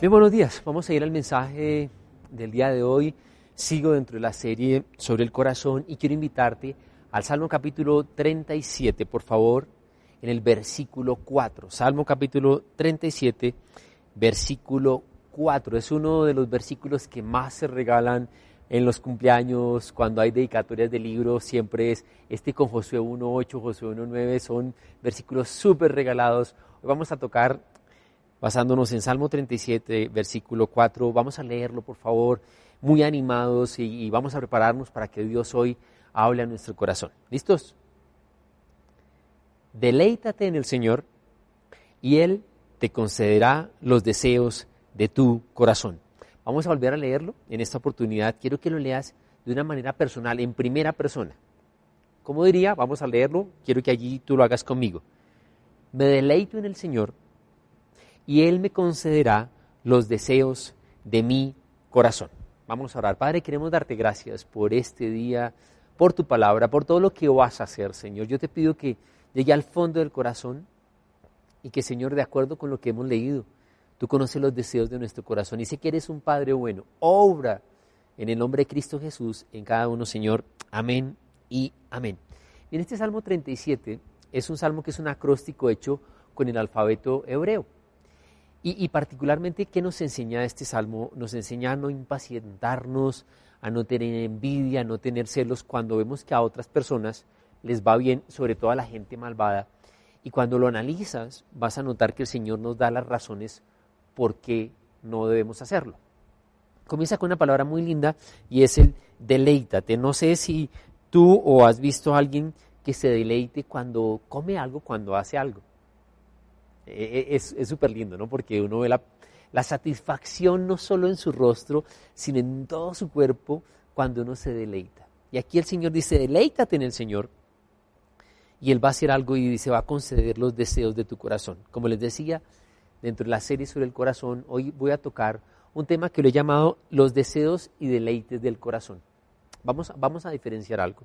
Bien, buenos días. Vamos a ir al mensaje del día de hoy. Sigo dentro de la serie sobre el corazón y quiero invitarte al Salmo capítulo 37, por favor, en el versículo 4. Salmo capítulo 37, versículo 4. Es uno de los versículos que más se regalan en los cumpleaños, cuando hay dedicatorias de libros, siempre es este con Josué 1.8, Josué 1.9, son versículos súper regalados. Hoy vamos a tocar basándonos en Salmo 37, versículo 4. Vamos a leerlo, por favor, muy animados y, vamos a prepararnos para que Dios hoy hable a nuestro corazón. ¿Listos? Deleítate en el Señor y Él te concederá los deseos de tu corazón. Vamos a volver a leerlo en esta oportunidad. Quiero que lo leas de una manera personal, en primera persona. Como diría, vamos a leerlo, quiero que allí tú lo hagas conmigo. Me deleito en el Señor y Él me concederá los deseos de mi corazón. Vamos a orar. Padre, queremos darte gracias por este día, por tu palabra, por todo lo que vas a hacer, Señor. Yo te pido que llegue al fondo del corazón y que, Señor, de acuerdo con lo que hemos leído, tú conoces los deseos de nuestro corazón y sé que eres un Padre bueno. Obra en el nombre de Cristo Jesús en cada uno, Señor. Amén y amén. En este Salmo 37 es un salmo que es un acróstico hecho con el alfabeto hebreo. Y, particularmente, ¿qué nos enseña este salmo? Nos enseña a no impacientarnos, a no tener envidia, a no tener celos cuando vemos que a otras personas les va bien, sobre todo a la gente malvada. Y cuando lo analizas, vas a notar que el Señor nos da las razones por qué no debemos hacerlo. Comienza con una palabra muy linda y es el deleítate. No sé si tú o has visto a alguien que se deleite cuando come algo, cuando hace algo. E, e, es súper lindo, ¿no? Porque uno ve la, la satisfacción no solo en su rostro, sino en todo su cuerpo cuando uno se deleita. Y aquí el Señor dice, deleítate en el Señor. Y Él va a hacer algo y dice, va a conceder los deseos de tu corazón. Como les decía, dentro de la serie sobre el corazón, hoy voy a tocar un tema que lo he llamado los deseos y deleites del corazón. Vamos, vamos a diferenciar algo.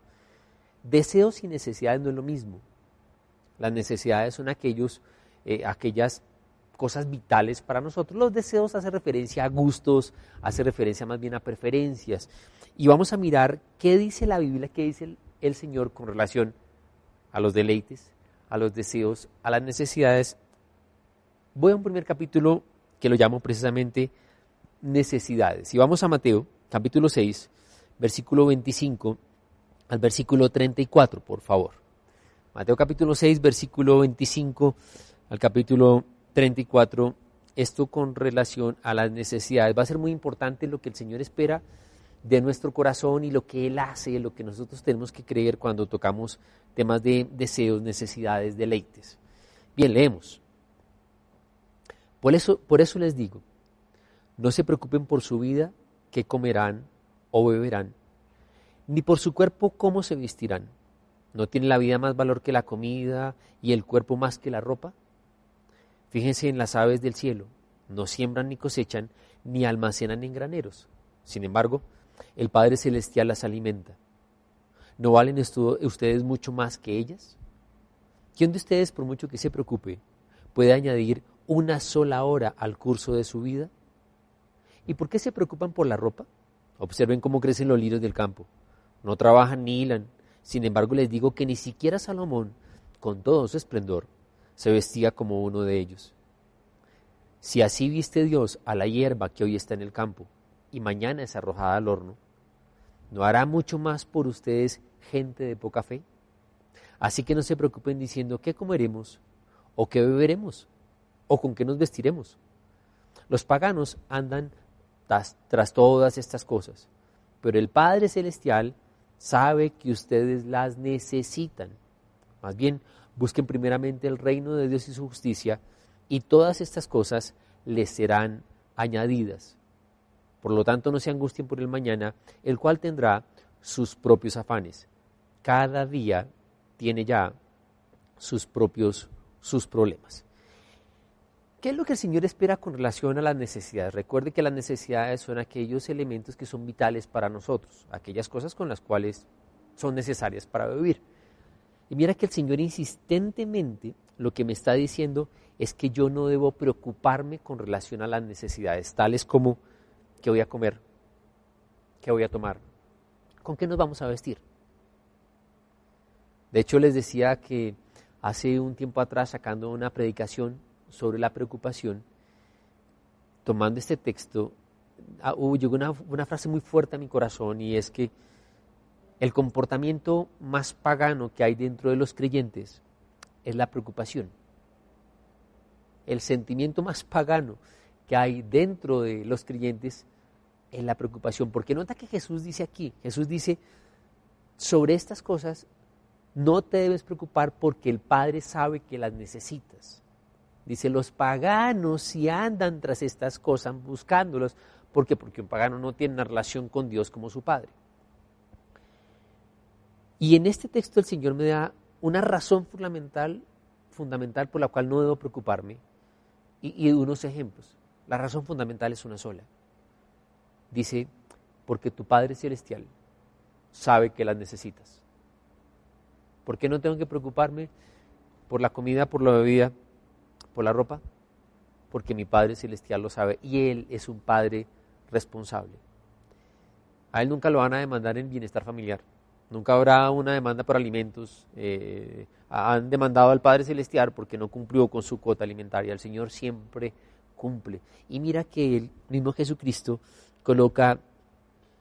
Deseos y necesidades no es lo mismo. Las necesidades son aquellos eh, aquellas cosas vitales para nosotros. Los deseos hacen referencia a gustos, hace referencia más bien a preferencias. Y vamos a mirar qué dice la Biblia, qué dice el, el Señor con relación a los deleites, a los deseos, a las necesidades. Voy a un primer capítulo que lo llamo precisamente necesidades. Y vamos a Mateo, capítulo 6, versículo 25 al versículo 34, por favor. Mateo capítulo 6, versículo 25 al capítulo 34, esto con relación a las necesidades. Va a ser muy importante lo que el Señor espera de nuestro corazón y lo que Él hace, lo que nosotros tenemos que creer cuando tocamos temas de deseos, necesidades, deleites. Bien, leemos. Por eso, por eso les digo, no se preocupen por su vida, qué comerán o beberán, ni por su cuerpo, cómo se vestirán. ¿No tiene la vida más valor que la comida y el cuerpo más que la ropa? Fíjense en las aves del cielo, no siembran ni cosechan, ni almacenan en graneros. Sin embargo, el Padre Celestial las alimenta. ¿No valen ustedes mucho más que ellas? ¿Quién de ustedes, por mucho que se preocupe, puede añadir una sola hora al curso de su vida? ¿Y por qué se preocupan por la ropa? Observen cómo crecen los lirios del campo. No trabajan ni hilan. Sin embargo, les digo que ni siquiera Salomón, con todo su esplendor, se vestía como uno de ellos. Si así viste Dios a la hierba que hoy está en el campo y mañana es arrojada al horno, ¿no hará mucho más por ustedes gente de poca fe? Así que no se preocupen diciendo qué comeremos o qué beberemos o con qué nos vestiremos. Los paganos andan tras, tras todas estas cosas, pero el Padre Celestial sabe que ustedes las necesitan. Más bien, busquen primeramente el reino de Dios y su justicia, y todas estas cosas les serán añadidas. Por lo tanto, no se angustien por el mañana, el cual tendrá sus propios afanes. Cada día tiene ya sus propios sus problemas. ¿Qué es lo que el Señor espera con relación a las necesidades? Recuerde que las necesidades son aquellos elementos que son vitales para nosotros, aquellas cosas con las cuales son necesarias para vivir. Y mira que el Señor insistentemente lo que me está diciendo es que yo no debo preocuparme con relación a las necesidades, tales como qué voy a comer, qué voy a tomar, con qué nos vamos a vestir. De hecho, les decía que hace un tiempo atrás, sacando una predicación sobre la preocupación, tomando este texto, ah, llegó una, una frase muy fuerte a mi corazón y es que el comportamiento más pagano que hay dentro de los creyentes es la preocupación. El sentimiento más pagano que hay dentro de los creyentes es la preocupación. Porque nota que Jesús dice aquí, Jesús dice, sobre estas cosas no te debes preocupar porque el Padre sabe que las necesitas. Dice, los paganos si andan tras estas cosas buscándolas, ¿por qué? Porque un pagano no tiene una relación con Dios como su Padre. Y en este texto el Señor me da una razón fundamental, fundamental por la cual no debo preocuparme y, y unos ejemplos. La razón fundamental es una sola. Dice, porque tu Padre Celestial sabe que las necesitas. ¿Por qué no tengo que preocuparme por la comida, por la bebida, por la ropa? Porque mi Padre Celestial lo sabe y Él es un Padre responsable. A Él nunca lo van a demandar en bienestar familiar. Nunca habrá una demanda por alimentos. Eh, han demandado al Padre Celestial porque no cumplió con su cuota alimentaria. El Señor siempre cumple. Y mira que el mismo Jesucristo coloca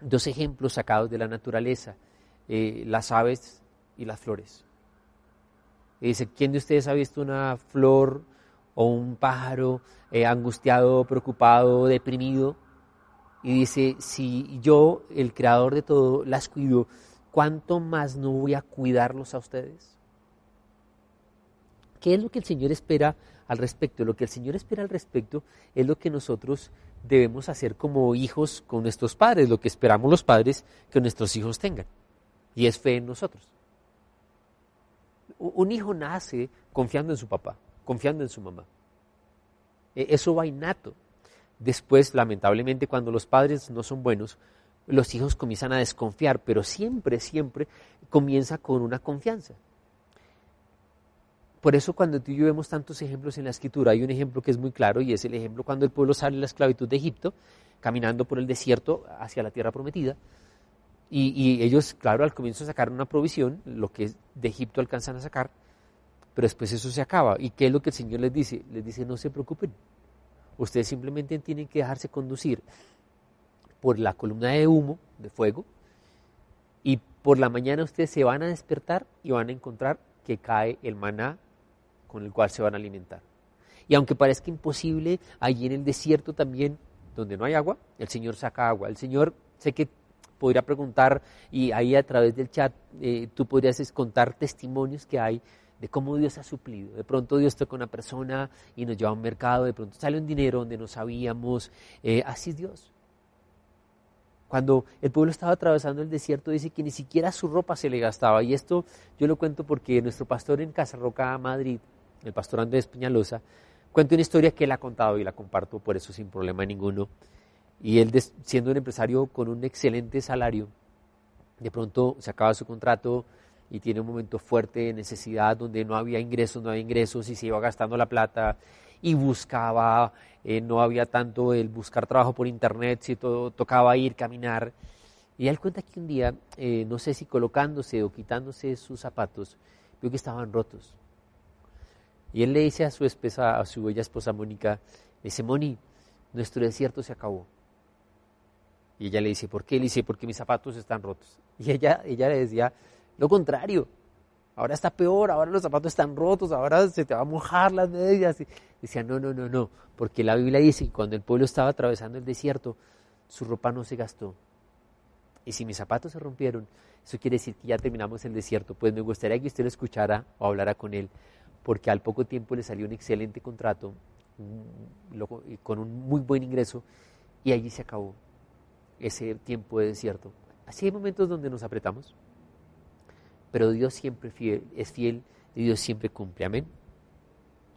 dos ejemplos sacados de la naturaleza. Eh, las aves y las flores. Y dice, ¿quién de ustedes ha visto una flor o un pájaro eh, angustiado, preocupado, deprimido? Y dice, si yo, el creador de todo, las cuido, ¿cuánto más no voy a cuidarlos a ustedes? ¿Qué es lo que el Señor espera al respecto? Lo que el Señor espera al respecto es lo que nosotros debemos hacer como hijos con nuestros padres, lo que esperamos los padres que nuestros hijos tengan. Y es fe en nosotros. Un hijo nace confiando en su papá, confiando en su mamá. E, eso va innato. Después, lamentablemente, cuando los padres no son buenos, los hijos comienzan a desconfiar, pero siempre, siempre comienza con una confianza. Por eso cuando tú y yo vemos tantos ejemplos en la escritura, hay un ejemplo que es muy claro y es el ejemplo cuando el pueblo sale de la esclavitud de Egipto, caminando por el desierto hacia la tierra prometida. Y, ellos, claro, al comienzo sacaron una provisión, lo que de Egipto alcanzan a sacar, pero después eso se acaba. ¿Y qué es lo que el Señor les dice? Les dice, no se preocupen. Ustedes simplemente tienen que dejarse conducir por la columna de humo, de fuego, y por la mañana ustedes se van a despertar y van a encontrar que cae el maná con el cual se van a alimentar. Y aunque parezca imposible, allí en el desierto también, donde no hay agua, el Señor saca agua. El Señor, sé que podría preguntar y ahí a través del chat eh, tú podrías contar testimonios que hay de cómo Dios ha suplido. De pronto Dios toca una persona y nos lleva a un mercado, de pronto sale un dinero donde no sabíamos. Eh, así es Dios. Cuando el pueblo estaba atravesando el desierto, dice que ni siquiera su ropa se le gastaba. Y esto yo lo cuento porque nuestro pastor en Casa Roca, Madrid, el pastor Andrés Peñalosa, cuenta una historia que él ha contado y la comparto por eso sin problema ninguno. Y él, siendo un empresario con un excelente salario, de pronto se acaba su contrato y tiene un momento fuerte de necesidad donde no había ingresos, no había ingresos y se iba gastando la plata y buscaba, eh, no había tanto el buscar trabajo por internet, si todo, tocaba ir, caminar. Y él cuenta que un día, eh, no sé si colocándose o quitándose sus zapatos, vio que estaban rotos. Y él le dice a su esposa, a su bella esposa Mónica, dice, Moni, nuestro desierto se acabó. Y ella le dice, ¿por qué? Le dice, porque mis zapatos están rotos. Y ella, ella le decía, lo contrario, ahora está peor, ahora los zapatos están rotos, ahora se te va a mojar las medias. Y decía, no, no, no, no, porque la Biblia dice que cuando el pueblo estaba atravesando el desierto, su ropa no se gastó. Y si mis zapatos se rompieron, eso quiere decir que ya terminamos el desierto. Pues me gustaría que usted lo escuchara o hablara con él, porque al poco tiempo le salió un excelente contrato con un muy buen ingreso y allí se acabó ese tiempo de desierto. Así hay momentos donde nos apretamos, pero Dios siempre fiel, es fiel y Dios siempre cumple. Amén.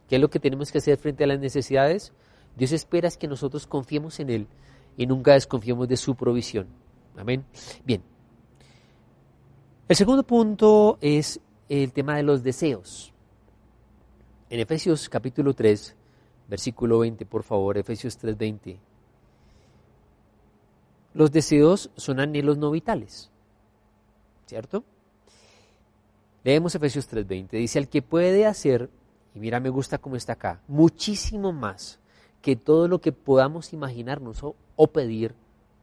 ¿Qué es lo que tenemos que hacer frente a las necesidades? Dios espera que nosotros confiemos en Él y nunca desconfiemos de su provisión. Amén. Bien. El segundo punto es el tema de los deseos. En Efesios capítulo 3, versículo 20, por favor, Efesios 3, 20. Los deseos son anhelos no vitales, ¿cierto? Leemos Efesios 3:20, dice, al que puede hacer, y mira, me gusta cómo está acá, muchísimo más que todo lo que podamos imaginarnos o, pedir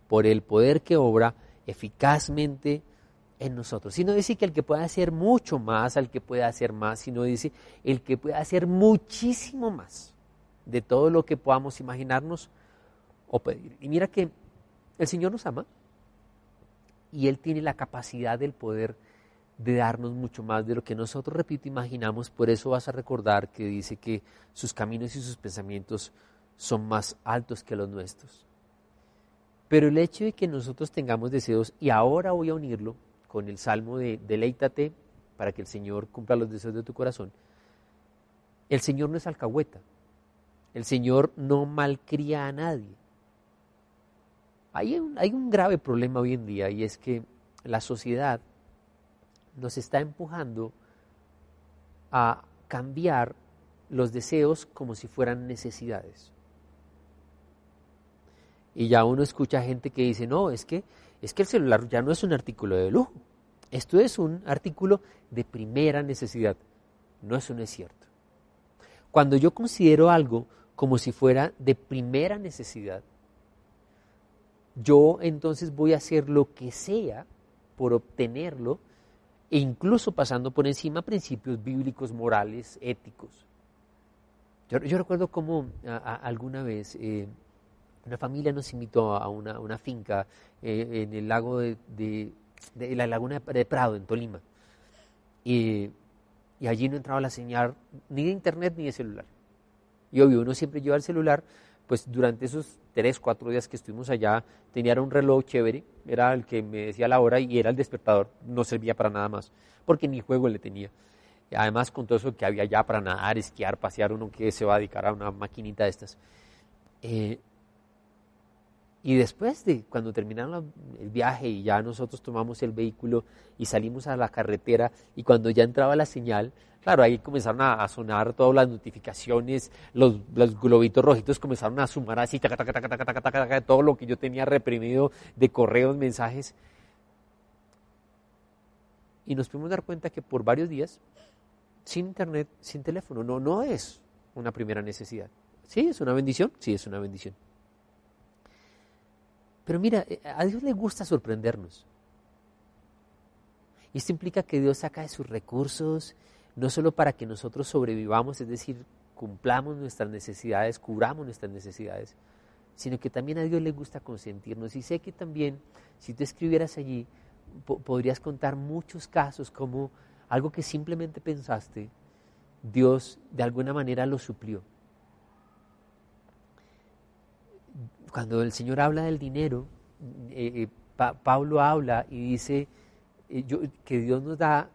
por el poder que obra eficazmente en nosotros. Sino dice que el que puede hacer mucho más, al que puede hacer más, sino dice el que puede hacer muchísimo más de todo lo que podamos imaginarnos o pedir. Y mira que el Señor nos ama y Él tiene la capacidad del poder de darnos mucho más de lo que nosotros, repito, imaginamos. Por eso vas a recordar que dice que sus caminos y sus pensamientos son más altos que los nuestros. Pero el hecho de que nosotros tengamos deseos, y ahora voy a unirlo con el salmo de deleítate para que el Señor cumpla los deseos de tu corazón, el Señor no es alcahueta, el Señor no malcría a nadie. Hay un, hay un grave problema hoy en día y es que la sociedad nos está empujando a cambiar los deseos como si fueran necesidades. Y ya uno escucha gente que dice, no, es que, es que el celular ya no es un artículo de lujo, esto es un artículo de primera necesidad. No, eso no es cierto. Cuando yo considero algo como si fuera de primera necesidad, yo entonces voy a hacer lo que sea por obtenerlo e incluso pasando por encima principios bíblicos, morales, éticos. Yo, recuerdo cómo alguna vez eh, una familia nos invitó a una, finca eh, en el lago de, la laguna de Prado, en Tolima. Y, allí no entraba la señal ni de internet ni de celular. Y obvio, uno siempre lleva el celular pues durante esos tres, cuatro días que estuvimos allá, tenía un reloj chévere, era el que me decía la hora y era el despertador, no servía para nada más, porque ni juego le tenía. Además, con todo eso que había allá para nadar, esquiar, pasear, uno que se va a dedicar a una maquinita de estas. Eh, y después de cuando terminaron el viaje y ya nosotros tomamos el vehículo y salimos a la carretera y cuando ya entraba la señal, claro, ahí comenzaron a, sonar todas las notificaciones, los, globitos rojitos comenzaron a sumar así, todo lo que yo tenía reprimido de correos, mensajes. Y nos pudimos dar cuenta que por varios días, sin internet, sin teléfono, no, no es una primera necesidad. ¿Sí es una bendición? Sí es una bendición. Pero mira, eh, a Dios le gusta sorprendernos. Y esto implica que Dios saca de sus recursos, no solo para que nosotros sobrevivamos, es decir, cumplamos nuestras necesidades, cubramos nuestras necesidades, sino que también a Dios le gusta consentirnos. Y sé que también, si tú escribieras allí, podrías contar muchos casos como algo que simplemente pensaste, Dios de alguna manera lo suplió. Cuando el Señor habla del dinero, eh, eh, Pablo habla y dice eh, que Dios nos da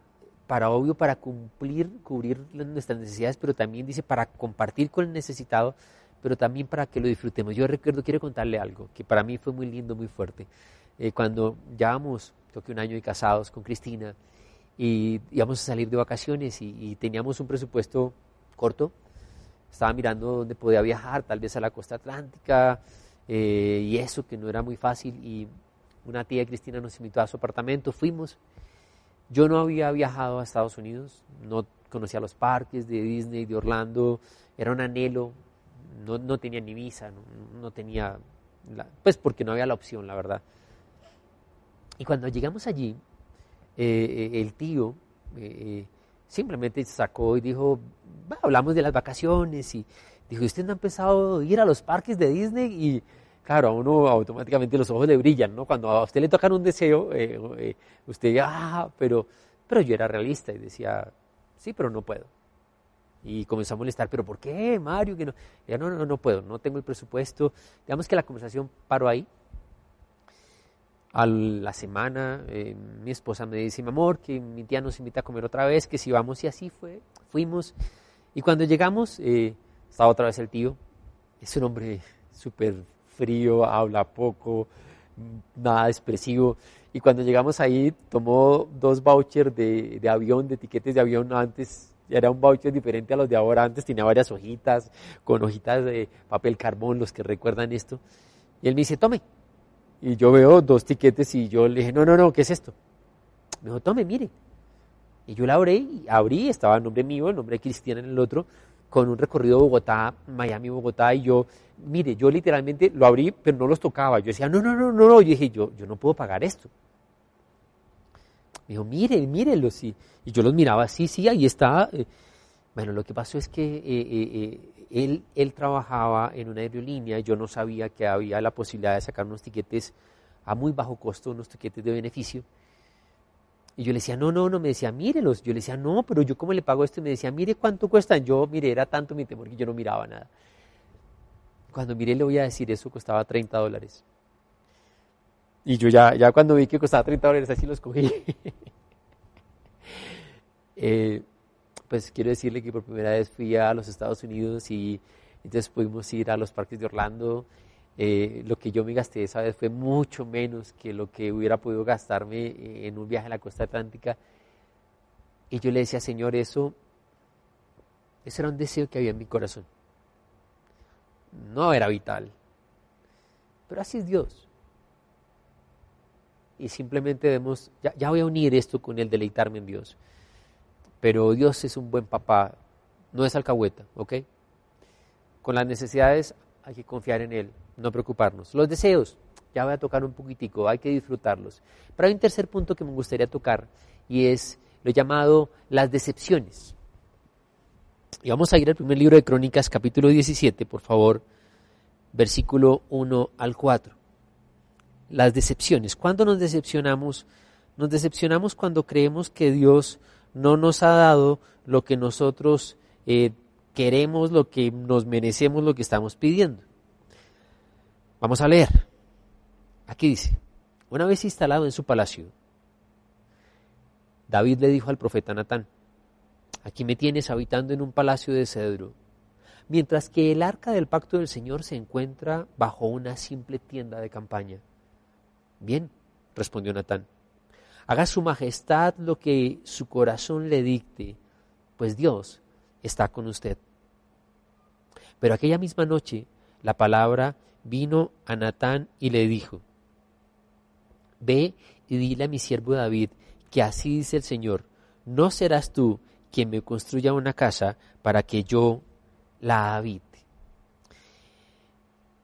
para obvio para cumplir, cubrir nuestras necesidades, pero también dice para compartir con el necesitado, pero también para que lo disfrutemos. Yo recuerdo, quiero contarle algo que para mí fue muy lindo, muy fuerte. cuando llevamos, creo que un año de casados con Cristina, y íbamos a salir de vacaciones y, y teníamos un presupuesto corto, estaba mirando dónde podía viajar, tal vez a la costa atlántica, eh, y eso que no era muy fácil y una tía Cristina nos invitó a su apartamento, fuimos. Yo no había viajado a Estados Unidos, no conocía los parques de Disney, de Orlando, era un anhelo no, tenía ni visa, no, tenía, pues porque no había la opción, la verdad. Y cuando llegamos allí, eh, eh, el tío simplemente sacó y dijo, hablamos de las vacaciones y dijo, ¿usted no ha empezado a ir a los parques de Disney? Y claro, a uno automáticamente los ojos le brillan, ¿no? Cuando a usted le tocan un deseo, usted, ah, pero, pero yo era realista y decía, sí, pero no puedo. Y comenzó a molestar, pero ¿por qué, Mario? Que no, ya no, no, no puedo, no tengo el presupuesto. Digamos que la conversación paró ahí. A la semana, eh, mi esposa me dice, mi amor, que mi tía nos invita a comer otra vez, que si vamos, y así fue, fuimos. Y cuando llegamos, eh, estaba otra vez el tío. Es un hombre súper frío, habla poco, nada expresivo. Y cuando llegamos ahí, tomó dos vouchers de, de avión, de tiquetes de avión antes era un voucher diferente a los de ahora. Antes tenía varias hojitas, con hojitas de papel carbón, los que recuerdan esto. Y él me dice, tome. Y yo veo dos tiquetes y yo le dije, no, no, no, ¿qué es esto? Me dijo, tome, mire. Y yo la abrí, abrí, estaba el nombre mío, el nombre de Cristiana en el otro, con un recorrido Bogotá, Miami, Bogotá, y yo, mire, yo literalmente lo abrí, pero no los tocaba. Yo decía, no, no, no, no, no. Yo dije, yo, yo no puedo pagar esto. Me dijo, mire, mírenlos. Y, y yo los miraba, sí, sí, ahí está. Eh, bueno, lo que pasó es que eh, eh, él, él trabajaba en una aerolínea y yo no sabía que había la posibilidad de sacar unos tiquetes a muy bajo costo, unos tiquetes de beneficio. Y yo le decía, no, no, no, me decía, mírelos. Yo le decía, no, pero yo cómo le pago esto. Y me decía, mire cuánto cuestan. Yo, mire, era tanto mi temor que yo no miraba nada. Cuando miré le voy a decir, eso costaba 30 dólares. Y yo ya, ya cuando vi que costaba 30 dólares, así los cogí. Eh, pues quiero decirle que por primera vez fui a los Estados Unidos y entonces pudimos ir a los parques de Orlando. Eh, lo que yo me gasté esa vez fue mucho menos que lo que hubiera podido gastarme en un viaje a la costa atlántica. Y yo le decía, Señor, eso, eso era un deseo que había en mi corazón. No era vital, pero así es Dios y simplemente debemos, ya, voy a unir esto con el deleitarme en Dios. Pero Dios es un buen papá, no es alcahueta, ¿ok? Con las necesidades hay que confiar en Él, no preocuparnos. Los deseos, ya voy a tocar un poquitico, hay que disfrutarlos. Pero hay un tercer punto que me gustaría tocar y es lo llamado las decepciones. Y vamos a ir al primer libro de Crónicas, capítulo 17, por favor, versículo 1 al 4 las decepciones. ¿Cuándo nos decepcionamos? Nos decepcionamos cuando creemos que Dios no nos ha dado lo que nosotros eh, queremos, lo que nos merecemos, lo que estamos pidiendo. Vamos a leer. Aquí dice, una vez instalado en su palacio, David le dijo al profeta Natán, aquí me tienes habitando en un palacio de cedro, mientras que el arca del pacto del Señor se encuentra bajo una simple tienda de campaña. Bien, respondió Natán. Haga su majestad lo que su corazón le dicte, pues Dios está con usted. Pero aquella misma noche la palabra vino a Natán y le dijo, Ve y dile a mi siervo David que así dice el Señor, no serás tú quien me construya una casa para que yo la habite.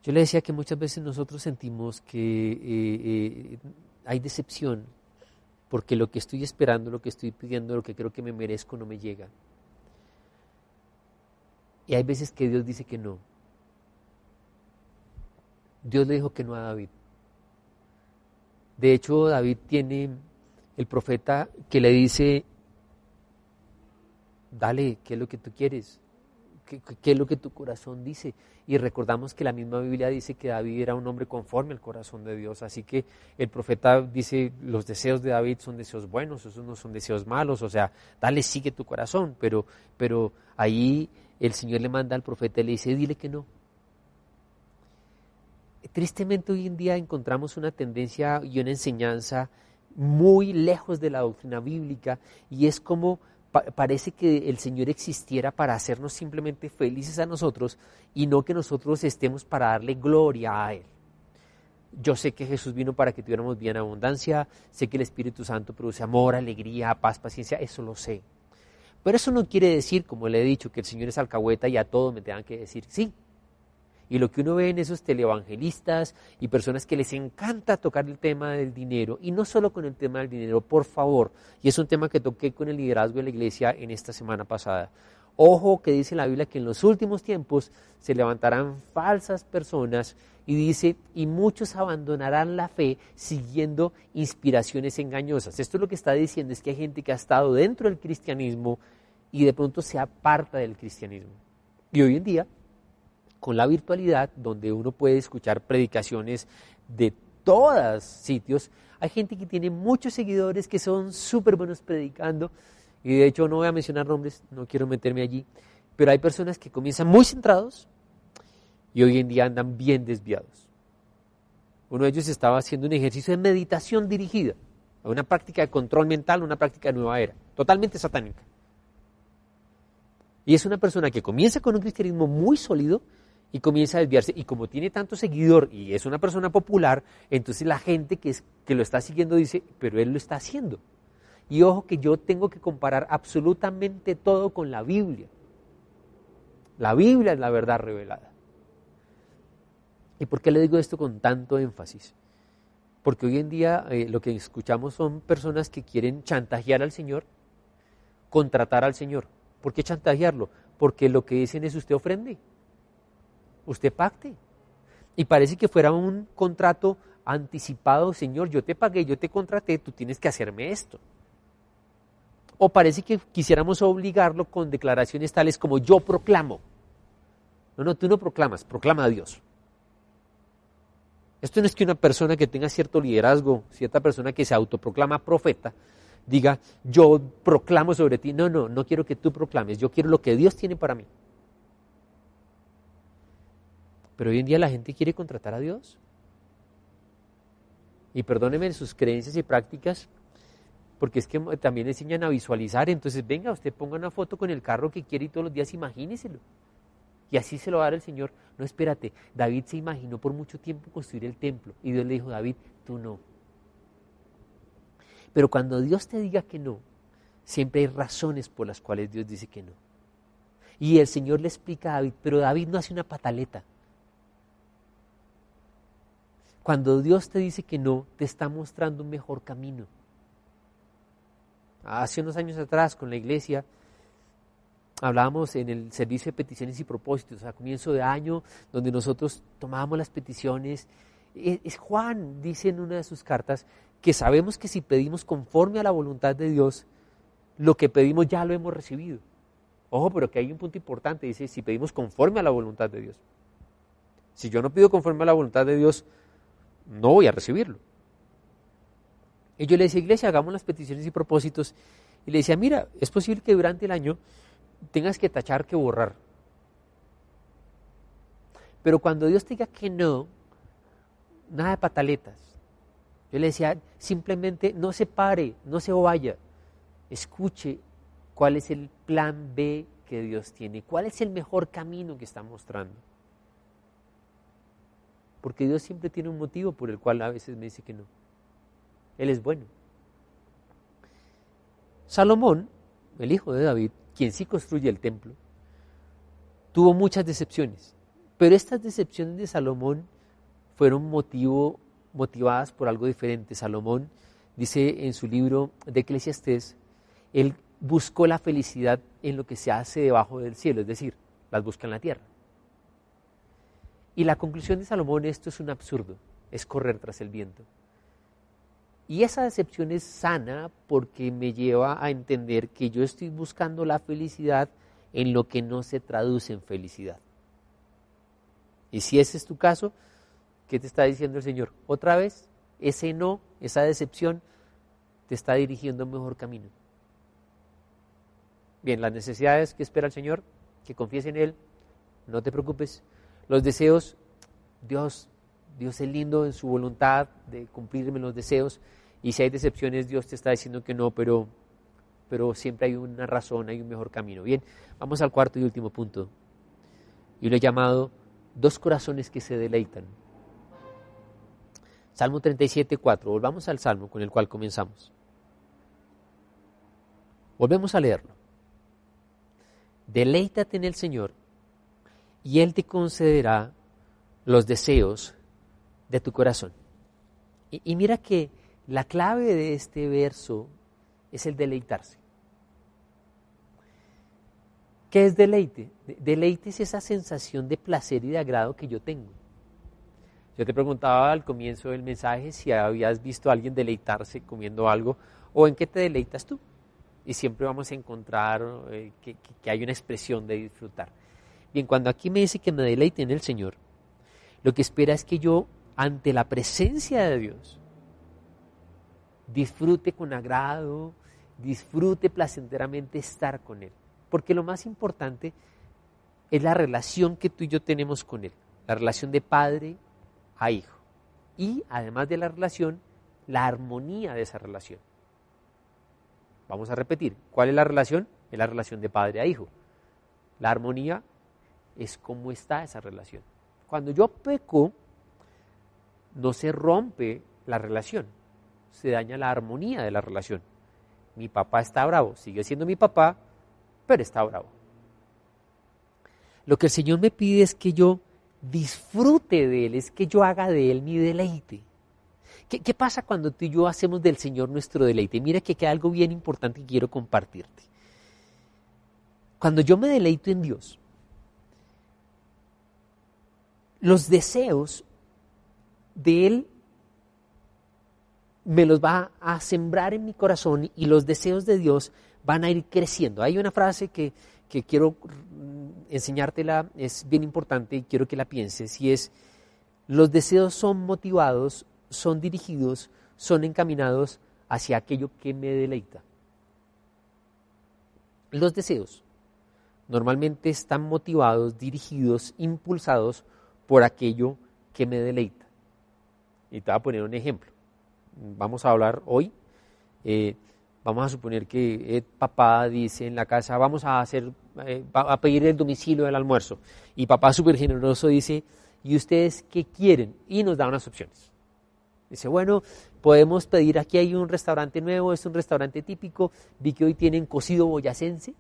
Yo le decía que muchas veces nosotros sentimos que eh, eh, hay decepción porque lo que estoy esperando, lo que estoy pidiendo, lo que creo que me merezco no me llega. Y hay veces que Dios dice que no. Dios le dijo que no a David. De hecho, David tiene el profeta que le dice, dale, ¿qué es lo que tú quieres? qué, es lo que tu corazón dice. Y recordamos que la misma Biblia dice que David era un hombre conforme al corazón de Dios. Así que el profeta dice, los deseos de David son deseos buenos, esos no son deseos malos. O sea, dale, sigue tu corazón. Pero, pero ahí el Señor le manda al profeta y le dice, dile que no. Tristemente hoy en día encontramos una tendencia y una enseñanza muy lejos de la doctrina bíblica y es como parece que el Señor existiera para hacernos simplemente felices a nosotros y no que nosotros estemos para darle gloria a Él. Yo sé que Jesús vino para que tuviéramos bien abundancia, sé que el Espíritu Santo produce amor, alegría, paz, paciencia, eso lo sé. Pero eso no quiere decir, como le he dicho, que el Señor es alcahueta y a todo me tengan que decir sí. Y lo que uno ve en esos televangelistas y personas que les encanta tocar el tema del dinero, y no solo con el tema del dinero, por favor, y es un tema que toqué con el liderazgo de la iglesia en esta semana pasada. Ojo que dice la Biblia que en los últimos tiempos se levantarán falsas personas y dice, y muchos abandonarán la fe siguiendo inspiraciones engañosas. Esto es lo que está diciendo, es que hay gente que ha estado dentro del cristianismo y de pronto se aparta del cristianismo. Y hoy en día con la virtualidad, donde uno puede escuchar predicaciones de todos sitios, hay gente que tiene muchos seguidores que son súper buenos predicando, y de hecho no voy a mencionar nombres, no quiero meterme allí, pero hay personas que comienzan muy centrados y hoy en día andan bien desviados. Uno de ellos estaba haciendo un ejercicio de meditación dirigida, una práctica de control mental, una práctica de nueva era, totalmente satánica. Y es una persona que comienza con un cristianismo muy sólido, y comienza a desviarse. Y como tiene tanto seguidor y es una persona popular, entonces la gente que, es, que lo está siguiendo dice, pero él lo está haciendo. Y ojo que yo tengo que comparar absolutamente todo con la Biblia. La Biblia es la verdad revelada. ¿Y por qué le digo esto con tanto énfasis? Porque hoy en día eh, lo que escuchamos son personas que quieren chantajear al Señor, contratar al Señor. ¿Por qué chantajearlo? Porque lo que dicen es usted ofrende usted pacte. Y parece que fuera un contrato anticipado, Señor, yo te pagué, yo te contraté, tú tienes que hacerme esto. O parece que quisiéramos obligarlo con declaraciones tales como yo proclamo. No, no, tú no proclamas, proclama a Dios. Esto no es que una persona que tenga cierto liderazgo, cierta persona que se autoproclama profeta, diga, yo proclamo sobre ti. No, no, no quiero que tú proclames, yo quiero lo que Dios tiene para mí. Pero hoy en día la gente quiere contratar a Dios. Y perdóneme sus creencias y prácticas, porque es que también enseñan a visualizar. Entonces, venga, usted ponga una foto con el carro que quiere y todos los días imagíneselo. Y así se lo va a dar el Señor. No, espérate, David se imaginó por mucho tiempo construir el templo. Y Dios le dijo, David, tú no. Pero cuando Dios te diga que no, siempre hay razones por las cuales Dios dice que no. Y el Señor le explica a David, pero David no hace una pataleta. Cuando Dios te dice que no, te está mostrando un mejor camino. Hace unos años atrás con la iglesia hablábamos en el servicio de peticiones y propósitos, a comienzo de año, donde nosotros tomábamos las peticiones. Es Juan dice en una de sus cartas que sabemos que si pedimos conforme a la voluntad de Dios, lo que pedimos ya lo hemos recibido. Ojo, pero que hay un punto importante, dice, si pedimos conforme a la voluntad de Dios. Si yo no pido conforme a la voluntad de Dios, no voy a recibirlo. Y yo le decía, iglesia, hagamos las peticiones y propósitos. Y le decía, mira, es posible que durante el año tengas que tachar que borrar. Pero cuando Dios te diga que no, nada de pataletas. Yo le decía, simplemente no se pare, no se vaya. Escuche cuál es el plan B que Dios tiene, cuál es el mejor camino que está mostrando porque Dios siempre tiene un motivo por el cual a veces me dice que no. Él es bueno. Salomón, el hijo de David, quien sí construye el templo, tuvo muchas decepciones, pero estas decepciones de Salomón fueron motivo, motivadas por algo diferente. Salomón dice en su libro de Eclesiastés, él buscó la felicidad en lo que se hace debajo del cielo, es decir, las busca en la tierra. Y la conclusión de Salomón, esto es un absurdo, es correr tras el viento. Y esa decepción es sana porque me lleva a entender que yo estoy buscando la felicidad en lo que no se traduce en felicidad. Y si ese es tu caso, ¿qué te está diciendo el Señor? Otra vez, ese no, esa decepción, te está dirigiendo a un mejor camino. Bien, las necesidades que espera el Señor, que confíes en Él, no te preocupes, los deseos, Dios, Dios es lindo en su voluntad de cumplirme los deseos y si hay decepciones Dios te está diciendo que no, pero, pero siempre hay una razón, hay un mejor camino. Bien, vamos al cuarto y último punto. Y lo he llamado dos corazones que se deleitan. Salmo 37, 4. Volvamos al salmo con el cual comenzamos. Volvemos a leerlo. Deleítate en el Señor y Él te concederá los deseos de tu corazón. Y, mira que la clave de este verso es el deleitarse. ¿Qué es deleite? Deleite es esa sensación de placer y de agrado que yo tengo. Yo te preguntaba al comienzo del mensaje si habías visto a alguien deleitarse comiendo algo o en qué te deleitas tú. Y siempre vamos a encontrar eh, que, que hay una expresión de disfrutar. Bien, cuando aquí me dice que me deleite en el Señor, lo que espera es que yo, ante la presencia de Dios, disfrute con agrado, disfrute placenteramente estar con Él. Porque lo más importante es la relación que tú y yo tenemos con Él, la relación de padre a hijo. Y además de la relación, la armonía de esa relación. Vamos a repetir, ¿cuál es la relación? Es la relación de padre a hijo. La armonía es cómo está esa relación. Cuando yo peco, no se rompe la relación, se daña la armonía de la relación. Mi papá está bravo, sigue siendo mi papá, pero está bravo. Lo que el Señor me pide es que yo disfrute de Él, es que yo haga de Él mi deleite. ¿Qué, pasa cuando tú y yo hacemos del Señor nuestro deleite? Mira que queda algo bien importante que quiero compartirte. Cuando yo me deleito en Dios, los deseos de Él me los va a sembrar en mi corazón y los deseos de Dios van a ir creciendo. Hay una frase que, que quiero enseñártela, es bien importante y quiero que la pienses, y es, los deseos son motivados, son dirigidos, son encaminados hacia aquello que me deleita. Los deseos normalmente están motivados, dirigidos, impulsados por aquello que me deleita. Y te voy a poner un ejemplo. Vamos a hablar hoy. Eh, vamos a suponer que papá dice en la casa, vamos a hacer, eh, a pedir el domicilio del almuerzo. Y papá súper generoso dice, ¿y ustedes qué quieren? Y nos da unas opciones. Dice, bueno, podemos pedir, aquí hay un restaurante nuevo, es un restaurante típico, vi que hoy tienen cocido boyacense,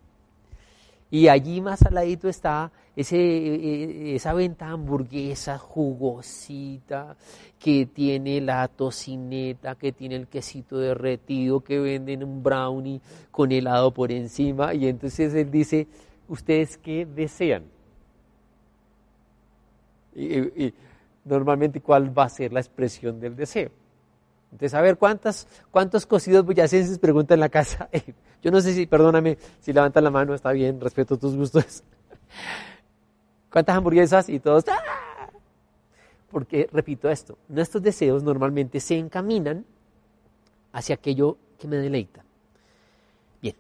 y allí más al ladito está ese, e, e, esa venta hamburguesa jugosita que tiene la tocineta, que tiene el quesito derretido, que venden un brownie con helado por encima. Y entonces él dice, ¿ustedes qué desean? Y, normalmente, ¿cuál va a ser la expresión del deseo? Entonces, a ver, ¿cuántas, ¿cuántos cocidos boyacenses preguntan en la casa? Yo no sé si, perdóname, si levantan la mano, está bien, respeto tus gustos. ¿Cuántas hamburguesas? Y todos, ¡ah! Porque, repito esto, nuestros deseos normalmente se encaminan hacia aquello que me deleita. Bien,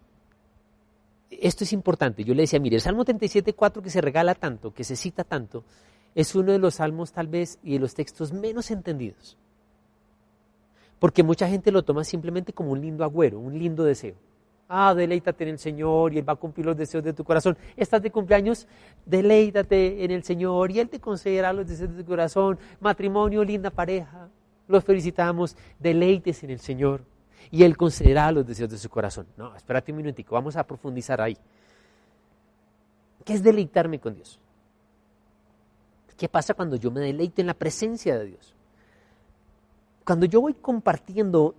esto es importante. Yo le decía, mire, el Salmo 37.4 que se regala tanto, que se cita tanto, es uno de los salmos tal vez y de los textos menos entendidos. Porque mucha gente lo toma simplemente como un lindo agüero, un lindo deseo. Ah, deleítate en el Señor y Él va a cumplir los deseos de tu corazón. Estás de cumpleaños, deleítate en el Señor y Él te concederá los deseos de tu corazón. Matrimonio, linda pareja, los felicitamos, deleites en el Señor y Él concederá los deseos de su corazón. No, espérate un minutico, vamos a profundizar ahí. ¿Qué es deleitarme con Dios? ¿Qué pasa cuando yo me deleito en la presencia de Dios? Cuando yo voy compartiendo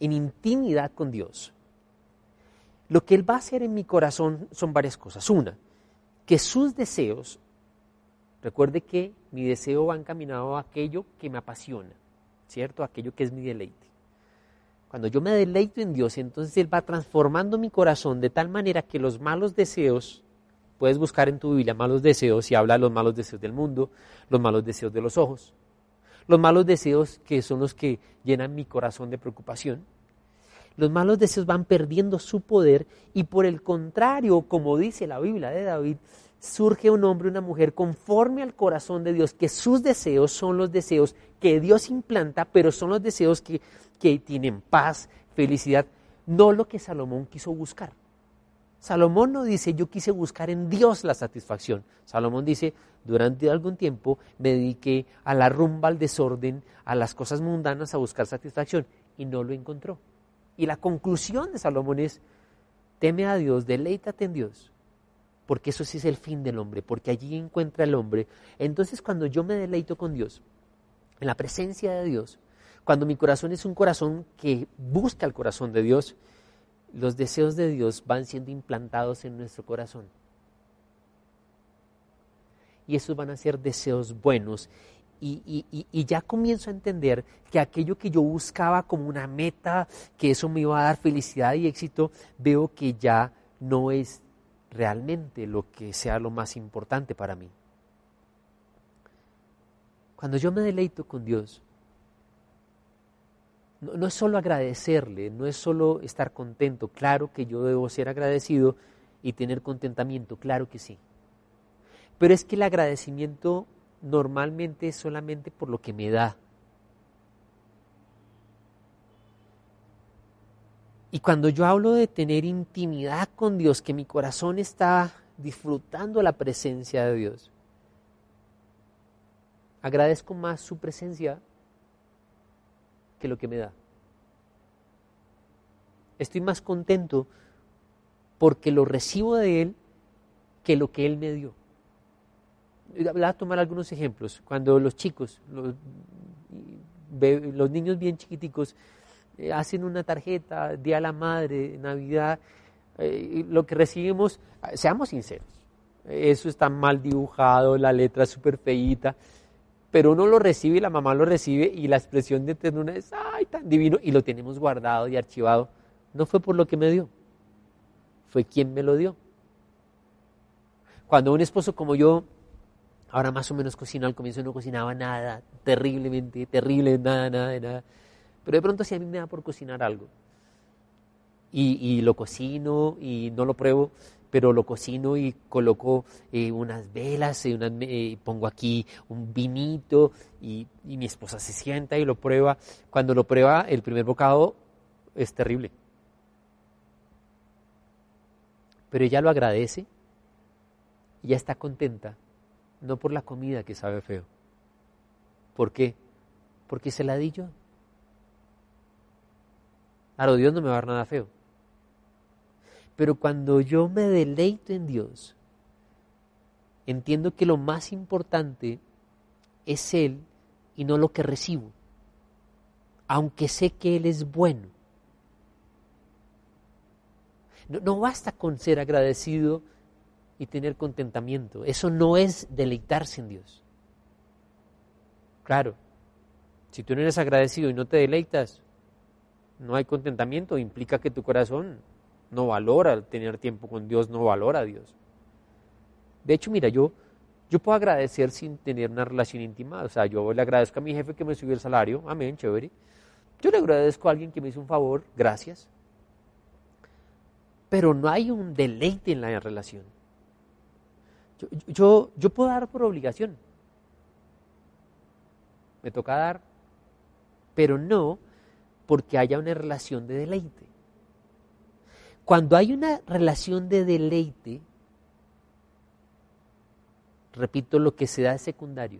en intimidad con Dios, lo que Él va a hacer en mi corazón son varias cosas. Una, que sus deseos, recuerde que mi deseo va encaminado a aquello que me apasiona, ¿cierto? Aquello que es mi deleite. Cuando yo me deleito en Dios, entonces Él va transformando mi corazón de tal manera que los malos deseos, puedes buscar en tu Biblia malos deseos y habla de los malos deseos del mundo, los malos deseos de los ojos, los malos deseos que son los que llenan mi corazón de preocupación, los malos deseos van perdiendo su poder y por el contrario, como dice la Biblia de David, surge un hombre, una mujer conforme al corazón de Dios, que sus deseos son los deseos que Dios implanta, pero son los deseos que, que tienen paz, felicidad, no lo que Salomón quiso buscar. Salomón no dice, yo quise buscar en Dios la satisfacción. Salomón dice, durante algún tiempo me dediqué a la rumba, al desorden, a las cosas mundanas, a buscar satisfacción, y no lo encontró. Y la conclusión de Salomón es, teme a Dios, deleítate en Dios, porque eso sí es el fin del hombre, porque allí encuentra el hombre. Entonces cuando yo me deleito con Dios, en la presencia de Dios, cuando mi corazón es un corazón que busca el corazón de Dios, los deseos de Dios van siendo implantados en nuestro corazón. Y esos van a ser deseos buenos. Y, y, ya comienzo a entender que aquello que yo buscaba como una meta, que eso me iba a dar felicidad y éxito, veo que ya no es realmente lo que sea lo más importante para mí. Cuando yo me deleito con Dios, no, es solo agradecerle, no es solo estar contento, claro que yo debo ser agradecido y tener contentamiento, claro que sí. Pero es que el agradecimiento normalmente es solamente por lo que me da. Y cuando yo hablo de tener intimidad con Dios, que mi corazón está disfrutando la presencia de Dios, agradezco más su presencia que lo que me da. Estoy más contento porque lo recibo de Él que lo que Él me dio. Voy a tomar algunos ejemplos. Cuando los chicos, los, niños bien chiquiticos, eh, hacen una tarjeta, Día a la Madre, Navidad, eh, lo que recibimos, seamos sinceros, eso está mal dibujado, la letra es súper feíta, pero uno lo recibe y la mamá lo recibe y la expresión de ternura es, ay, tan divino, y lo tenemos guardado y archivado. No fue por lo que me dio, fue quien me lo dio. Cuando un esposo como yo, ahora más o menos cocina, al comienzo no cocinaba nada, terriblemente, terrible, nada, nada, nada. Pero de pronto si a mí me da por cocinar algo, y, y lo cocino y no lo pruebo, pero lo cocino y coloco eh, unas velas, y eh, pongo aquí un vinito y, mi esposa se sienta y lo prueba. Cuando lo prueba, el primer bocado es terrible. Pero ella lo agradece y ya está contenta, no por la comida que sabe feo. ¿Por qué? Porque se la di yo. Claro, Dios no me va a dar nada feo. Pero cuando yo me deleito en Dios, entiendo que lo más importante es Él y no lo que recibo, aunque sé que Él es bueno. No, basta con ser agradecido y tener contentamiento. Eso no es deleitarse en Dios. Claro, si tú no eres agradecido y no te deleitas, no hay contentamiento, implica que tu corazón no valora tener tiempo con Dios, no valora a Dios. De hecho, mira, yo, yo puedo agradecer sin tener una relación íntima. O sea, yo le agradezco a mi jefe que me subió el salario, amén, chévere. Yo le agradezco a alguien que me hizo un favor, gracias. Pero no hay un deleite en la relación. Yo, yo, yo puedo dar por obligación. Me toca dar, pero no porque haya una relación de deleite. Cuando hay una relación de deleite, repito, lo que se da es secundario.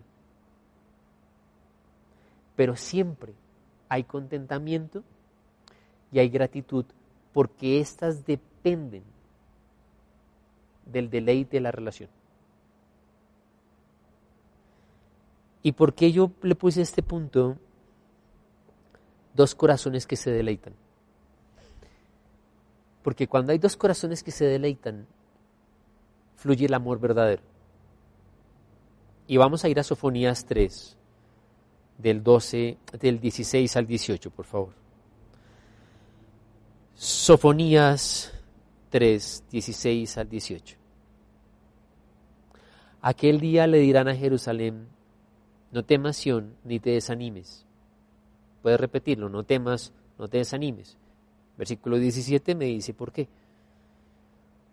Pero siempre hay contentamiento y hay gratitud porque éstas dependen del deleite de la relación. ¿Y por qué yo le puse este punto? Dos corazones que se deleitan. Porque cuando hay dos corazones que se deleitan, fluye el amor verdadero. Y vamos a ir a Sofonías 3, del 12, del 16 al 18, por favor. Sofonías 3, 16 al 18. Aquel día le dirán a Jerusalén, no temas Sión, ni te desanimes. Puedes repetirlo, no temas, no te desanimes. Versículo 17 me dice, ¿por qué?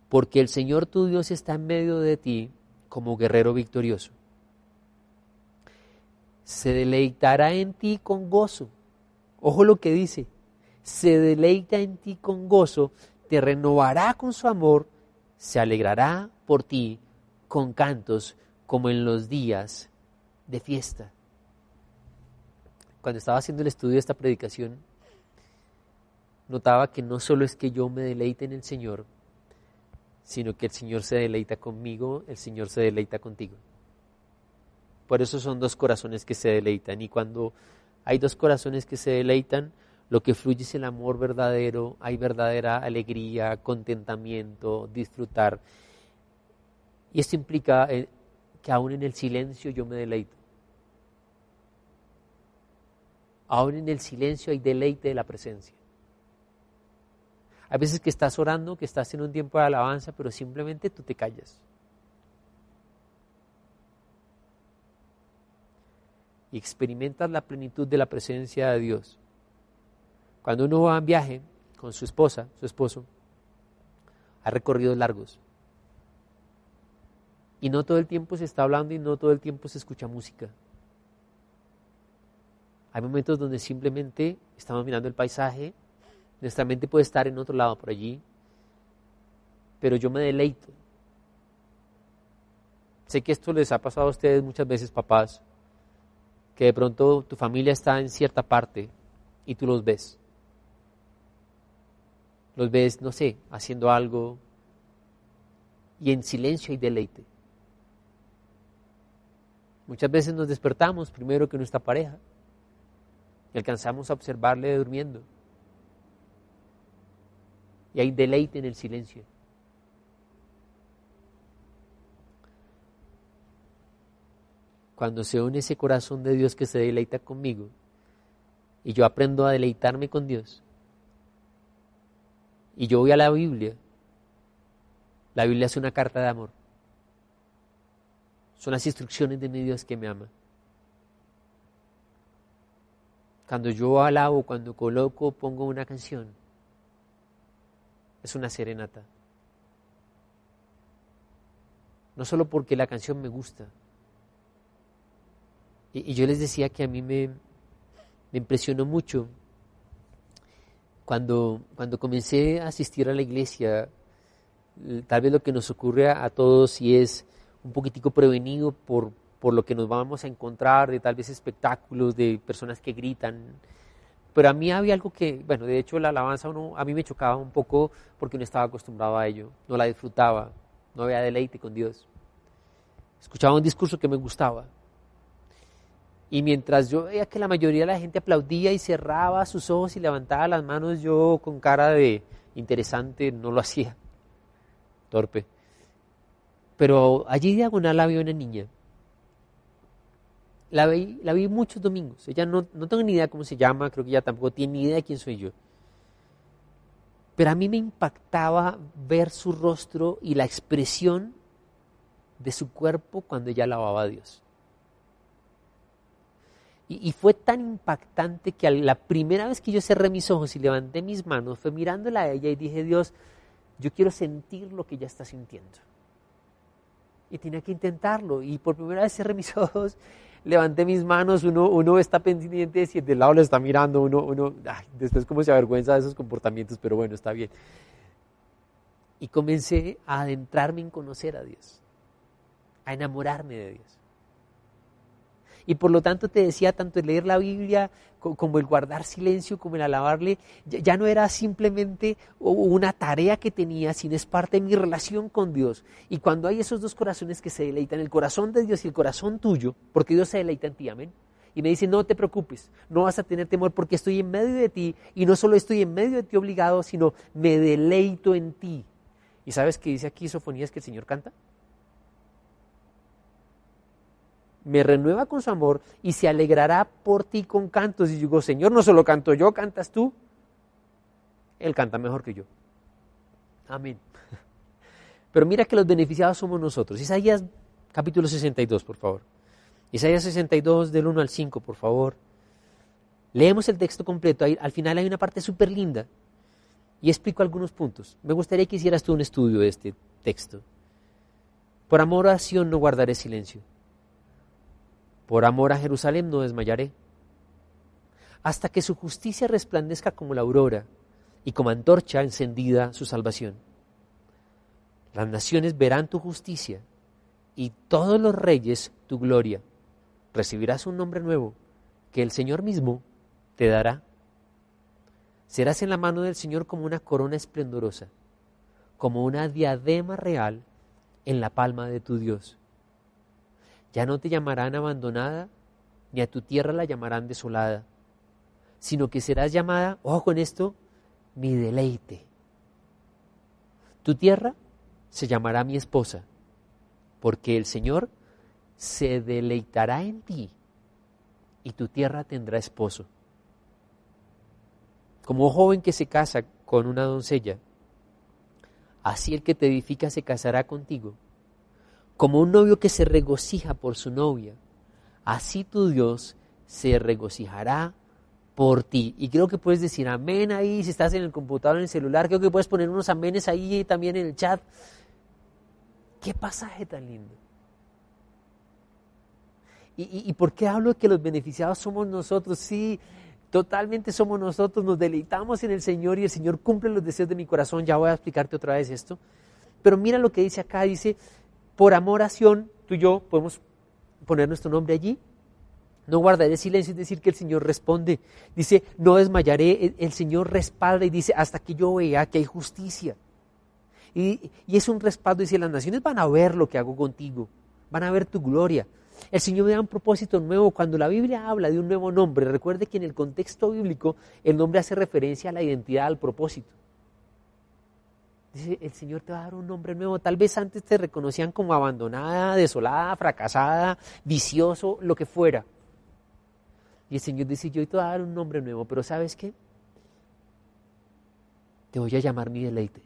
Porque el Señor tu Dios está en medio de ti como guerrero victorioso. Se deleitará en ti con gozo. Ojo lo que dice. Se deleita en ti con gozo, te renovará con su amor, se alegrará por ti con cantos como en los días de fiesta. Cuando estaba haciendo el estudio de esta predicación, notaba que no solo es que yo me deleite en el Señor, sino que el Señor se deleita conmigo, el Señor se deleita contigo. Por eso son dos corazones que se deleitan. Y cuando hay dos corazones que se deleitan, lo que fluye es el amor verdadero, hay verdadera alegría, contentamiento, disfrutar. Y esto implica eh, que aún en el silencio yo me deleito. Aún en el silencio hay deleite de la presencia. Hay veces que estás orando, que estás en un tiempo de alabanza, pero simplemente tú te callas. Y experimentas la plenitud de la presencia de Dios. Cuando uno va en viaje con su esposa, su esposo, ha recorridos largos. Y no todo el tiempo se está hablando y no todo el tiempo se escucha música. Hay momentos donde simplemente estamos mirando el paisaje, nuestra mente puede estar en otro lado por allí, pero yo me deleito. Sé que esto les ha pasado a ustedes muchas veces, papás, que de pronto tu familia está en cierta parte y tú los ves. Los ves, no sé, haciendo algo y en silencio y deleite. Muchas veces nos despertamos primero que nuestra pareja y alcanzamos a observarle durmiendo y hay deleite en el silencio. Cuando se une ese corazón de Dios que se deleita conmigo y yo aprendo a deleitarme con Dios y yo voy a la Biblia, la Biblia es una carta de amor. Son las instrucciones de mi Dios que me ama. Cuando yo alabo, cuando coloco, pongo una canción, es una serenata. No solo porque la canción me gusta. Y, yo les decía que a mí me, me impresionó mucho cuando, cuando comencé a asistir a la iglesia, tal vez lo que nos ocurre a, todos y es un poquitico prevenido por, por lo que nos vamos a encontrar, de tal vez espectáculos, de personas que gritan, pero a mí había algo que, bueno, de hecho la alabanza uno, a mí me chocaba un poco porque no estaba acostumbrado a ello, no la disfrutaba, no había deleite con Dios. Escuchaba un discurso que me gustaba. Y mientras yo veía que la mayoría de la gente aplaudía y cerraba sus ojos y levantaba las manos, yo con cara de interesante no lo hacía. Torpe. Pero allí diagonal había una niña la vi, la vi muchos domingos. Ella no, no tengo ni idea cómo se llama, creo que ella tampoco tiene ni idea de quién soy yo. Pero a mí me impactaba ver su rostro y la expresión de su cuerpo cuando ella alababa a Dios. Y, y, fue tan impactante que la primera vez que yo cerré mis ojos y levanté mis manos fue mirándola a ella y dije, Dios, yo quiero sentir lo que ella está sintiendo. Y tenía que intentarlo. Y por primera vez cerré mis ojos levanté mis manos, uno, uno está pendiente de si del lado le está mirando, uno, uno después como se avergüenza de esos comportamientos, pero bueno, está bien. Y comencé a adentrarme en conocer a Dios, a enamorarme de Dios. Y por lo tanto te decía, tanto el leer la Biblia como el guardar silencio, como el alabarle, ya no era simplemente una tarea que tenía, sino es parte de mi relación con Dios. Y cuando hay esos dos corazones que se deleitan, el corazón de Dios y el corazón tuyo, porque Dios se deleita en ti, amén. Y me dice, no te preocupes, no vas a tener temor porque estoy en medio de ti y no solo estoy en medio de ti obligado, sino me deleito en ti. ¿Y sabes qué dice aquí Sofonías que el Señor canta? Me renueva con su amor y se alegrará por ti con cantos. Y digo, Señor, no solo canto yo, cantas tú. Él canta mejor que yo. Amén. Pero mira que los beneficiados somos nosotros. Isaías capítulo 62, por favor. Isaías 62 del 1 al 5, por favor. Leemos el texto completo. al final hay una parte súper linda. Y explico algunos puntos. Me gustaría que hicieras tú un estudio de este texto. Por amor a Sion no guardaré silencio por amor a Jerusalén no desmayaré, hasta que su justicia resplandezca como la aurora y como antorcha encendida su salvación. Las naciones verán tu justicia y todos los reyes tu gloria. Recibirás un nombre nuevo que el Señor mismo te dará. Serás en la mano del Señor como una corona esplendorosa, como una diadema real en la palma de tu Dios. Ya no te llamarán abandonada, ni a tu tierra la llamarán desolada, sino que serás llamada, ojo con esto, mi deleite. Tu tierra se llamará mi esposa, porque el Señor se deleitará en ti y tu tierra tendrá esposo. Como joven que se casa con una doncella, así el que te edifica se casará contigo. Como un novio que se regocija por su novia, así tu Dios se regocijará por ti. Y creo que puedes decir amén ahí, si estás en el computador, en el celular, creo que puedes poner unos amenes ahí también en el chat. Qué pasaje tan lindo. ¿Y, y, por qué hablo de que los beneficiados somos nosotros? Sí, totalmente somos nosotros, nos deleitamos en el Señor y el Señor cumple los deseos de mi corazón. Ya voy a explicarte otra vez esto. Pero mira lo que dice acá, dice, por amoración, tú y yo podemos poner nuestro nombre allí. No guardaré silencio, es decir, que el Señor responde. Dice, no desmayaré, el Señor respalda y dice, hasta que yo vea que hay justicia. Y, y es un respaldo, dice, las naciones van a ver lo que hago contigo, van a ver tu gloria. El Señor me da un propósito nuevo. Cuando la Biblia habla de un nuevo nombre, recuerde que en el contexto bíblico el nombre hace referencia a la identidad, al propósito. Dice, el Señor te va a dar un nombre nuevo. Tal vez antes te reconocían como abandonada, desolada, fracasada, vicioso, lo que fuera. Y el Señor dice, yo te voy a dar un nombre nuevo, pero ¿sabes qué? Te voy a llamar mi deleite.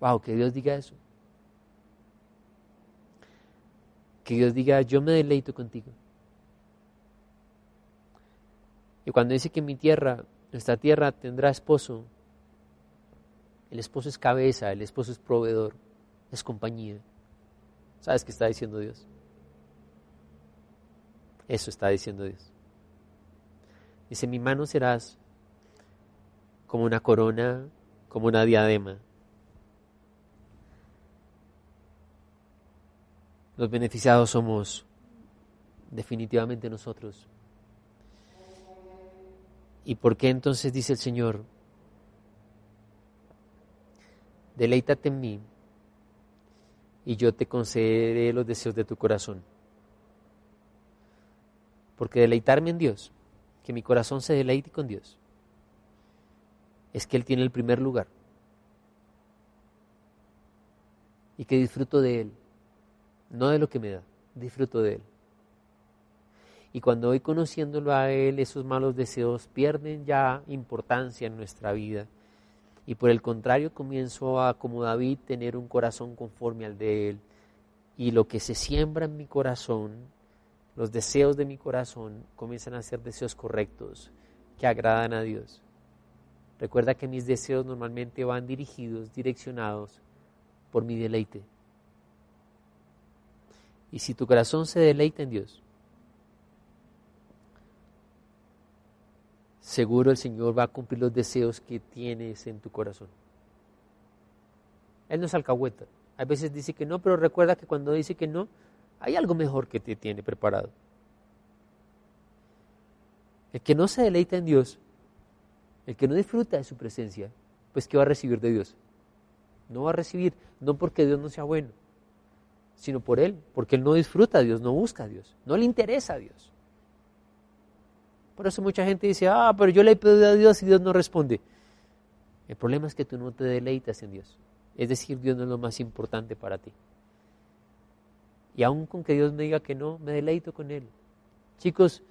Wow, que Dios diga eso. Que Dios diga, yo me deleito contigo. Y cuando dice que mi tierra, nuestra tierra tendrá esposo, el esposo es cabeza, el esposo es proveedor, es compañía. ¿Sabes qué está diciendo Dios? Eso está diciendo Dios. Dice, mi mano serás como una corona, como una diadema. Los beneficiados somos definitivamente nosotros. ¿Y por qué entonces dice el Señor? Deleítate en mí y yo te concederé los deseos de tu corazón. Porque deleitarme en Dios, que mi corazón se deleite con Dios, es que Él tiene el primer lugar y que disfruto de Él no de lo que me da, disfruto de Él. Y cuando voy conociéndolo a Él, esos malos deseos pierden ya importancia en nuestra vida. Y por el contrario, comienzo a, como David, tener un corazón conforme al de Él. Y lo que se siembra en mi corazón, los deseos de mi corazón, comienzan a ser deseos correctos, que agradan a Dios. Recuerda que mis deseos normalmente van dirigidos, direccionados por mi deleite. Y si tu corazón se deleita en Dios, seguro el Señor va a cumplir los deseos que tienes en tu corazón. Él no es alcahueta. A veces dice que no, pero recuerda que cuando dice que no, hay algo mejor que te tiene preparado. El que no se deleita en Dios, el que no disfruta de su presencia, pues ¿qué va a recibir de Dios? No va a recibir, no porque Dios no sea bueno, sino por Él, porque Él no disfruta a Dios, no busca a Dios, no le interesa a Dios. Por eso mucha gente dice, ah, pero yo le he pedido a Dios y Dios no responde. El problema es que tú no te deleitas en Dios. Es decir, Dios no es lo más importante para ti. Y aun con que Dios me diga que no, me deleito con Él. Chicos,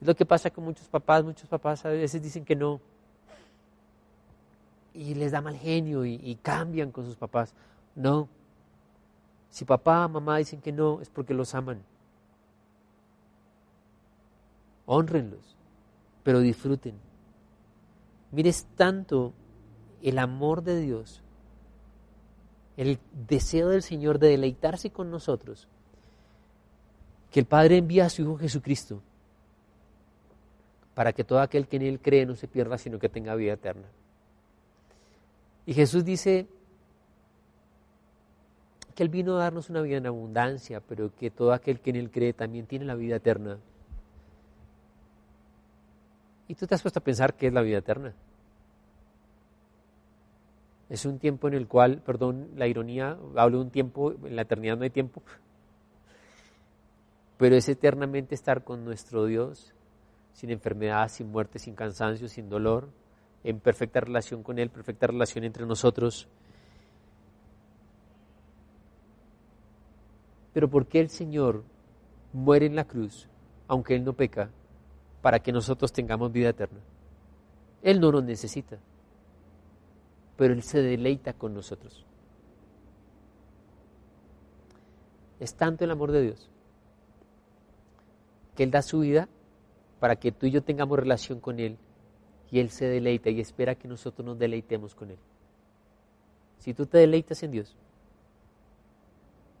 es lo que pasa con muchos papás. Muchos papás a veces dicen que no. Y les da mal genio y, y cambian con sus papás. No, si papá, mamá dicen que no, es porque los aman. Honrenlos, pero disfruten. Mires tanto el amor de Dios, el deseo del Señor de deleitarse con nosotros, que el Padre envía a su Hijo Jesucristo para que todo aquel que en Él cree no se pierda, sino que tenga vida eterna. Y Jesús dice, que Él vino a darnos una vida en abundancia, pero que todo aquel que en Él cree también tiene la vida eterna. ¿Y tú te has puesto a pensar qué es la vida eterna? Es un tiempo en el cual, perdón la ironía, hablo de un tiempo, en la eternidad no hay tiempo, pero es eternamente estar con nuestro Dios, sin enfermedad, sin muerte, sin cansancio, sin dolor, en perfecta relación con Él, perfecta relación entre nosotros. Pero ¿por qué el Señor muere en la cruz, aunque Él no peca, para que nosotros tengamos vida eterna? Él no nos necesita, pero Él se deleita con nosotros. Es tanto el amor de Dios que Él da su vida para que tú y yo tengamos relación con Él y Él se deleita y espera que nosotros nos deleitemos con Él. Si tú te deleitas en Dios,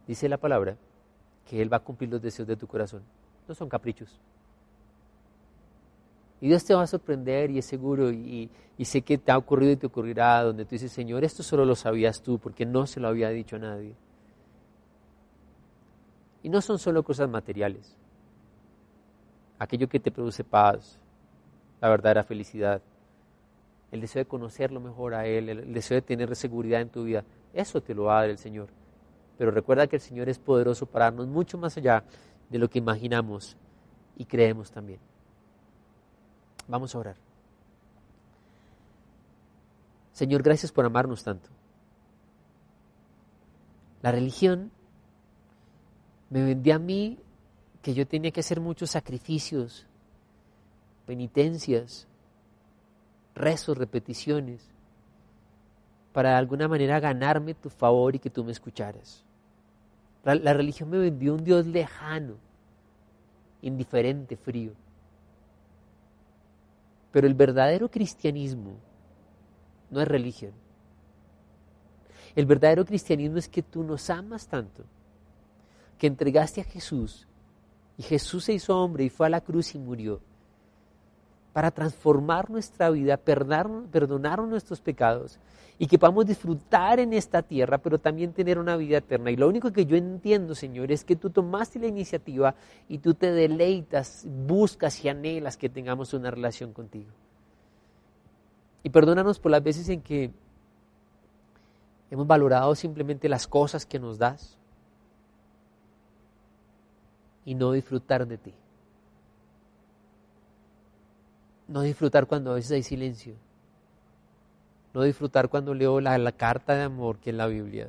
dice la palabra que Él va a cumplir los deseos de tu corazón. No son caprichos. Y Dios te va a sorprender y es seguro y, sé que te ha ocurrido y te ocurrirá donde tú dices, Señor, esto solo lo sabías tú porque no se lo había dicho a nadie. Y no son solo cosas materiales. Aquello que te produce paz, la verdadera felicidad, el deseo de conocerlo mejor a Él, el deseo de tener seguridad en tu vida, eso te lo va a dar el Señor. Pero recuerda que el Señor es poderoso para darnos mucho más allá de lo que imaginamos y creemos también. Vamos a orar. Señor, gracias por amarnos tanto. La religión me vendió a mí que yo tenía que hacer muchos sacrificios, penitencias, rezos, repeticiones, para de alguna manera ganarme tu favor y que tú me escucharas. La, religión me vendió un Dios lejano, indiferente, frío. Pero el verdadero cristianismo no es religión. El verdadero cristianismo es que tú nos amas tanto, que entregaste a Jesús y Jesús se hizo hombre y fue a la cruz y murió para transformar nuestra vida, perdonar, nuestros pecados y que podamos disfrutar en esta tierra, pero también tener una vida eterna. Y lo único que yo entiendo, Señor, es que tú tomaste la iniciativa y tú te deleitas, buscas y anhelas que tengamos una relación contigo. Y perdónanos por las veces en que hemos valorado simplemente las cosas que nos das y no disfrutar de ti. No disfrutar cuando a veces hay silencio. No disfrutar cuando leo la, carta de amor que es la Biblia.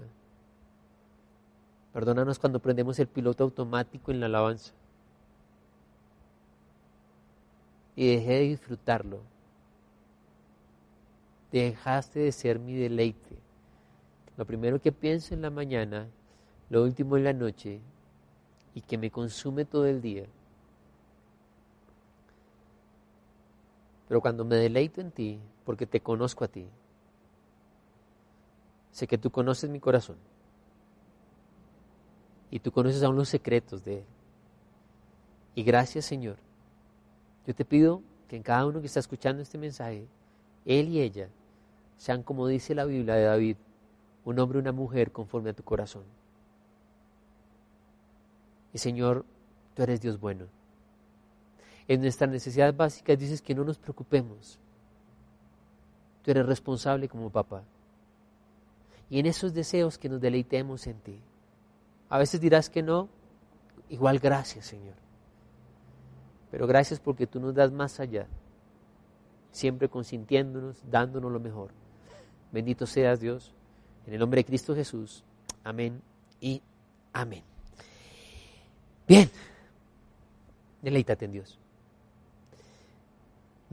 Perdónanos cuando prendemos el piloto automático en la alabanza. Y dejé de disfrutarlo. Dejaste de ser mi deleite. Lo primero que pienso en la mañana, lo último en la noche y que me consume todo el día Pero cuando me deleito en ti, porque te conozco a ti, sé que tú conoces mi corazón y tú conoces aún los secretos de él. Y gracias Señor, yo te pido que en cada uno que está escuchando este mensaje, él y ella sean como dice la Biblia de David, un hombre y una mujer conforme a tu corazón. Y Señor, tú eres Dios bueno en nuestras necesidades básicas dices que no nos preocupemos. Tú eres responsable como papá. Y en esos deseos que nos deleitemos en ti. A veces dirás que no, igual gracias Señor. Pero gracias porque tú nos das más allá, siempre consintiéndonos, dándonos lo mejor. Bendito seas Dios, en el nombre de Cristo Jesús. Amén y amén. Bien, deleítate en Dios.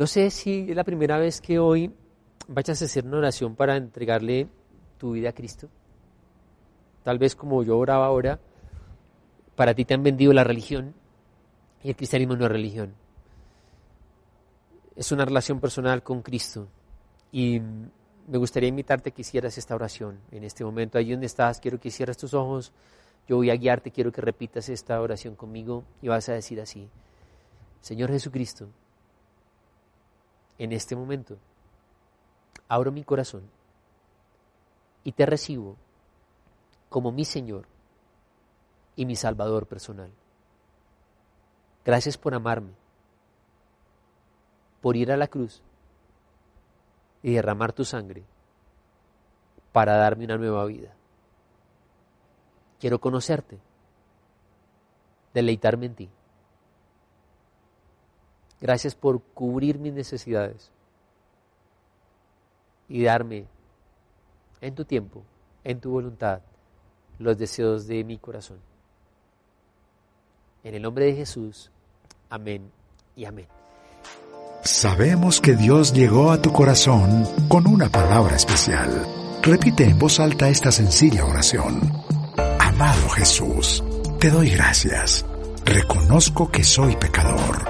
No sé si es la primera vez que hoy vayas a hacer una oración para entregarle tu vida a Cristo. Tal vez como yo oraba ahora, para ti te han vendido la religión y el cristianismo no es religión. Es una relación personal con Cristo. Y me gustaría invitarte que hicieras esta oración en este momento. Allí donde estás, quiero que cierres tus ojos. Yo voy a guiarte, quiero que repitas esta oración conmigo y vas a decir así. Señor Jesucristo, en este momento. Abro mi corazón y te recibo como mi Señor y mi Salvador personal. Gracias por amarme, por ir a la cruz y derramar tu sangre para darme una nueva vida. Quiero conocerte, deleitarme en ti. Gracias por cubrir mis necesidades y darme en tu tiempo, en tu voluntad, los deseos de mi corazón. En el nombre de Jesús, amén y amén. Sabemos que Dios llegó a tu corazón con una palabra especial. Repite en voz alta esta sencilla oración. Amado Jesús, te doy gracias. Reconozco que soy pecador,